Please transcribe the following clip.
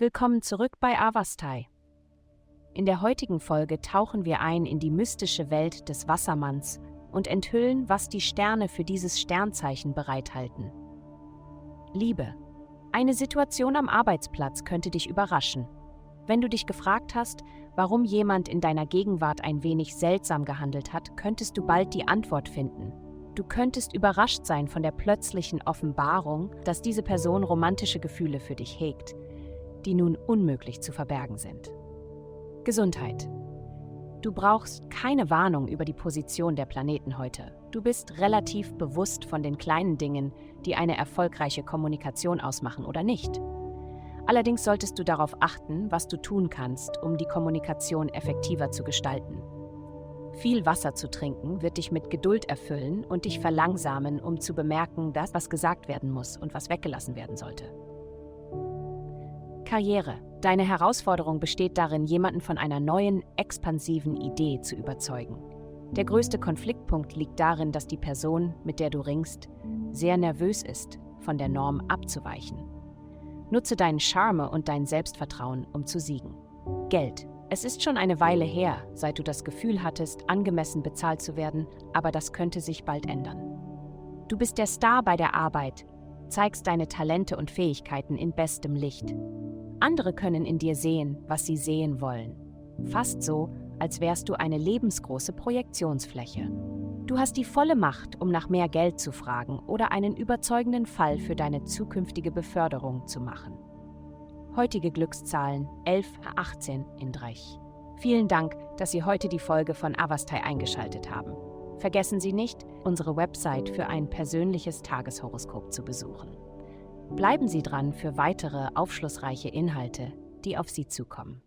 Willkommen zurück bei Avastai. In der heutigen Folge tauchen wir ein in die mystische Welt des Wassermanns und enthüllen, was die Sterne für dieses Sternzeichen bereithalten. Liebe. Eine Situation am Arbeitsplatz könnte dich überraschen. Wenn du dich gefragt hast, warum jemand in deiner Gegenwart ein wenig seltsam gehandelt hat, könntest du bald die Antwort finden. Du könntest überrascht sein von der plötzlichen Offenbarung, dass diese Person romantische Gefühle für dich hegt, die nun unmöglich zu verbergen sind. Gesundheit. Du brauchst keine Warnung über die Position der Planeten heute. Du bist relativ bewusst von den kleinen Dingen, die eine erfolgreiche Kommunikation ausmachen oder nicht. Allerdings solltest du darauf achten, was du tun kannst, um die Kommunikation effektiver zu gestalten. Viel Wasser zu trinken wird dich mit Geduld erfüllen und dich verlangsamen, um zu bemerken, dass was gesagt werden muss und was weggelassen werden sollte. Karriere. Deine Herausforderung besteht darin, jemanden von einer neuen, expansiven Idee zu überzeugen. Der größte Konfliktpunkt liegt darin, dass die Person, mit der du ringst, sehr nervös ist, von der Norm abzuweichen. Nutze deinen Charme und dein Selbstvertrauen, um zu siegen. Geld. Es ist schon eine Weile her, seit du das Gefühl hattest, angemessen bezahlt zu werden, aber das könnte sich bald ändern. Du bist der Star bei der Arbeit, zeigst deine Talente und Fähigkeiten in bestem Licht. Andere können in dir sehen, was sie sehen wollen. Fast so, als wärst du eine lebensgroße Projektionsfläche. Du hast die volle Macht, um nach mehr Geld zu fragen oder einen überzeugenden Fall für deine zukünftige Beförderung zu machen. Heutige Glückszahlen 11, 18 in Drech. Vielen Dank, dass Sie heute die Folge von Avastai eingeschaltet haben. Vergessen Sie nicht, unsere Website für ein persönliches Tageshoroskop zu besuchen. Bleiben Sie dran für weitere aufschlussreiche Inhalte, die auf Sie zukommen.